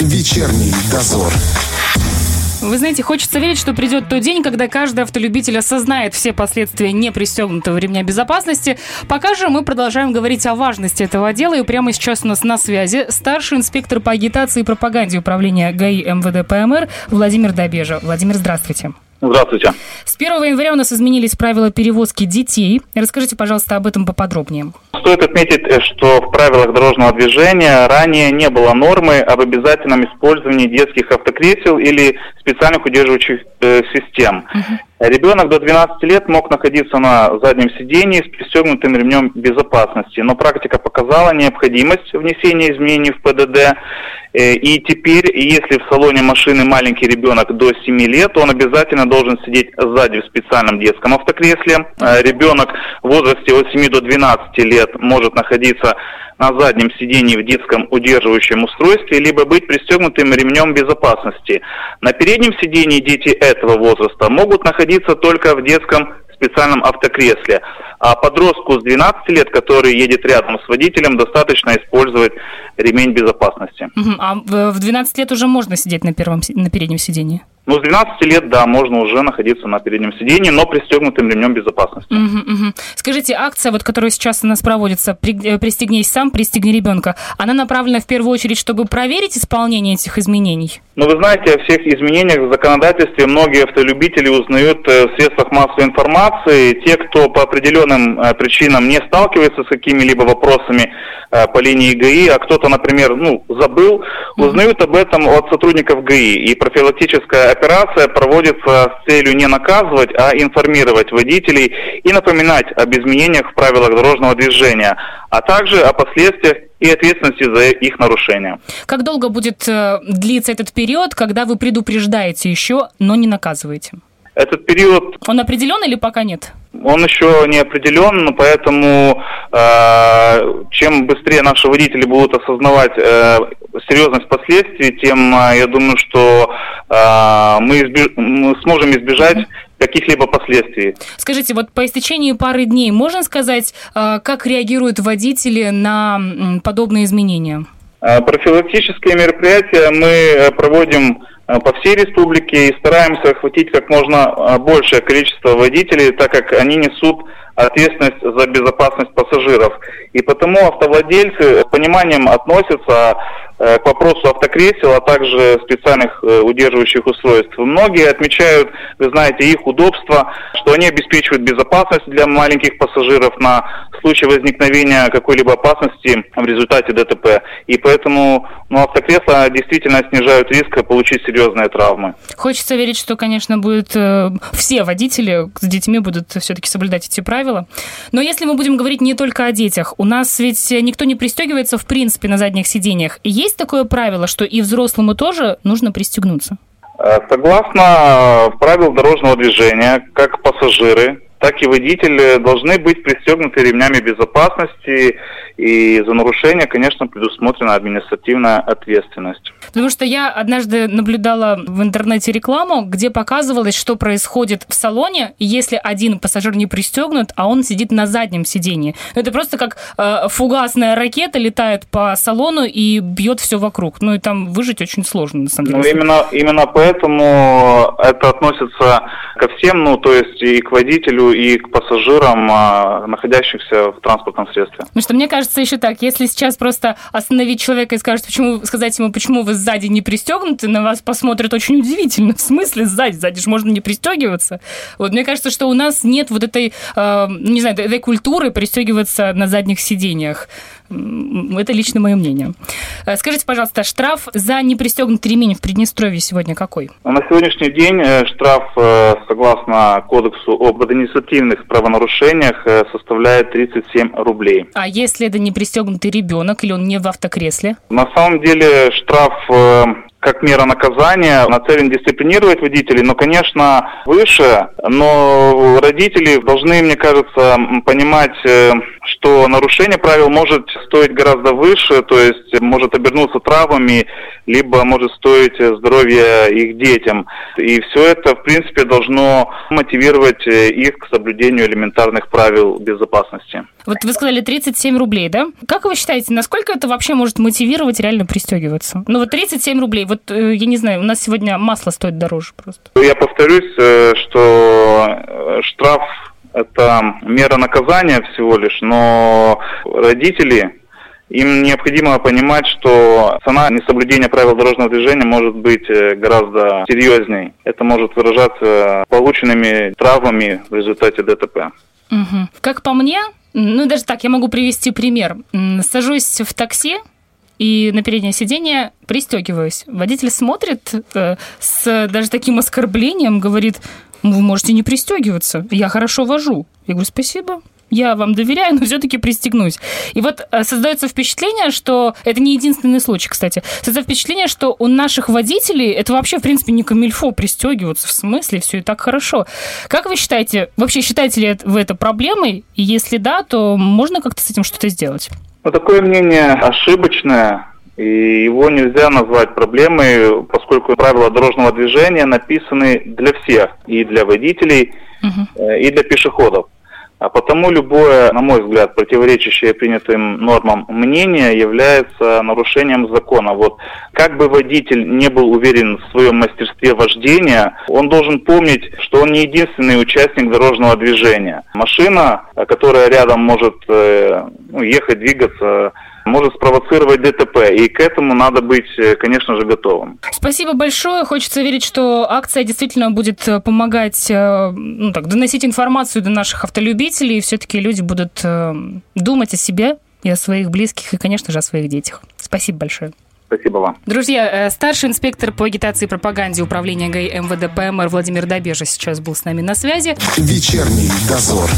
Вечерний дозор. Вы знаете, хочется верить, что придет тот день, когда каждый автолюбитель осознает все последствия непристегнутого ремня безопасности. Пока же мы продолжаем говорить о важности этого дела, и прямо сейчас у нас на связи старший инспектор по агитации и пропаганде управления ГАИ МВД ПМР Владимир Добежа. Владимир, здравствуйте. Здравствуйте. С 1 января у нас изменились правила перевозки детей. Расскажите, пожалуйста, об этом поподробнее. Стоит отметить, э, что в правилах дорожного движения ранее не было нормы об обязательном использовании детских автокресел или специальных удерживающих э, систем. Угу. Ребенок до 12 лет мог находиться на заднем сидении с пристегнутым ремнем безопасности, но практика показала необходимость внесения изменений в ПДД. Э, и теперь, если в салоне машины маленький ребенок до 7 лет, он обязательно должен сидеть сзади в специальном детском автокресле. Э, ребенок в возрасте от 7 до 12 лет может находиться на заднем сидении в детском удерживающем устройстве, либо быть пристегнутым ремнем безопасности. На переднем сидении дети этого возраста могут находиться только в детском специальном автокресле. А подростку с 12 лет, который едет рядом с водителем, достаточно использовать ремень безопасности. А в 12 лет уже можно сидеть на, первом, на переднем сидении? Ну, с 12 лет, да, можно уже находиться на переднем сидении, но пристегнутым ремнем безопасности. Угу, угу. Скажите, акция, вот, которая сейчас у нас проводится, э, «Пристегнись сам, пристегни ребенка», она направлена в первую очередь, чтобы проверить исполнение этих изменений? Ну, вы знаете, о всех изменениях в законодательстве многие автолюбители узнают э, в средствах массовой информации. Те, кто по определенным э, причинам не сталкивается с какими-либо вопросами по линии ГАИ, а кто-то, например, ну, забыл, узнают об этом от сотрудников ГАИ. И профилактическая операция проводится с целью не наказывать, а информировать водителей и напоминать об изменениях в правилах дорожного движения, а также о последствиях и ответственности за их нарушение. Как долго будет э, длиться этот период, когда вы предупреждаете еще, но не наказываете? Этот период... Он определен или пока нет? Он еще не определен, поэтому э, чем быстрее наши водители будут осознавать э, серьезность последствий, тем э, я думаю, что э, мы, избеж... мы сможем избежать каких-либо последствий. Скажите, вот по истечении пары дней можно сказать, э, как реагируют водители на подобные изменения? Профилактические мероприятия мы э, проводим по всей республике и стараемся охватить как можно э, большее количество водителей, так как они несут ответственность за безопасность пассажиров. И потому автовладельцы с пониманием относятся э, к вопросу автокресел, а также специальных удерживающих устройств. Многие отмечают, вы знаете, их удобство, что они обеспечивают безопасность для маленьких пассажиров на случай возникновения какой-либо опасности в результате ДТП. И поэтому ну, автокресла действительно снижают риск получить серьезные травмы. Хочется верить, что, конечно, будет э, все водители с детьми будут все-таки соблюдать эти правила. Но если мы будем говорить не только о детях, у нас ведь никто не пристегивается в принципе на задних сиденьях. Есть такое правило, что и взрослому тоже нужно пристегнуться? Э, согласно правил дорожного движения, как пассажиры, так и водители должны быть пристегнуты ремнями безопасности, и за нарушение, конечно, предусмотрена административная ответственность. Потому что я однажды наблюдала в интернете рекламу, где показывалось, что происходит в салоне, если один пассажир не пристегнут, а он сидит на заднем сидении. Это просто как э, фугасная ракета летает по салону и бьет все вокруг. Ну и там выжить очень сложно, на самом деле. Ну, именно, именно поэтому это относится ко всем, ну, то есть и к водителю, и к пассажирам, а, находящихся в транспортном средстве. Потому что мне кажется еще так, если сейчас просто остановить человека и сказать, почему, сказать ему, почему вы сзади не пристегнуты, на вас посмотрят очень удивительно. В смысле сзади? Сзади же можно не пристегиваться. Вот мне кажется, что у нас нет вот этой, э, не знаю, этой культуры пристегиваться на задних сиденьях. Это лично мое мнение. Э, скажите, пожалуйста, штраф за непристегнутый ремень в Приднестровье сегодня какой? На сегодняшний день э, штраф, э, согласно Кодексу об административных правонарушениях, составляет 37 рублей. А если это непристегнутый ребенок или он не в автокресле? На самом деле штраф как мера наказания нацелен дисциплинировать водителей, но, конечно, выше, но родители должны, мне кажется, понимать, э, что нарушение правил может стоить гораздо выше, то есть может обернуться травмами, либо может стоить здоровья их детям. И все это, в принципе, должно мотивировать э, их к соблюдению элементарных правил безопасности. Вот вы сказали 37 рублей, да? Как вы считаете, насколько это вообще может мотивировать реально пристегиваться? Ну вот 37 рублей, вот э, я не знаю, у нас сегодня масло стоит дороже просто. Я повторюсь, э, что э, штраф это мера наказания всего лишь, но родители им необходимо понимать, что цена несоблюдения правил дорожного движения может быть гораздо серьезней. Это может выражаться полученными травмами в результате ДТП. Угу. Как по мне, ну даже так, я могу привести пример. Сажусь в такси, и на переднее сиденье пристегиваюсь. Водитель смотрит э, с даже таким оскорблением, говорит, вы можете не пристегиваться, я хорошо вожу. Я говорю, спасибо, я вам доверяю, но все-таки пристегнусь. И вот э, создается впечатление, что это не единственный случай, кстати. Создается впечатление, что у наших водителей это вообще, в принципе, не камильфо пристегиваться. В смысле, все и так хорошо. Как вы считаете, вообще считаете ли вы это проблемой? И если да, то можно как-то с этим что-то сделать? Ну, такое мнение ошибочное. И его нельзя назвать проблемой, поскольку правила дорожного движения написаны для всех, и для водителей, угу. и для пешеходов. А потому любое, на мой взгляд, противоречащее принятым нормам мнение является нарушением закона. Вот как бы водитель не был уверен в своем мастерстве вождения, он должен помнить, что он не единственный участник дорожного движения. Машина, которая рядом может э, ну, ехать, двигаться, может спровоцировать ДТП, и к этому надо быть, э, конечно же, готовым. Спасибо большое. Хочется верить, что акция действительно будет э, помогать э, ну, так, доносить информацию до наших автолюбителей, и все-таки люди будут думать о себе и о своих близких, и, конечно же, о своих детях. Спасибо большое. Спасибо вам. Друзья, старший инспектор по агитации и пропаганде управления ГАИ МВД ПМР Владимир Добежа сейчас был с нами на связи. Вечерний дозор.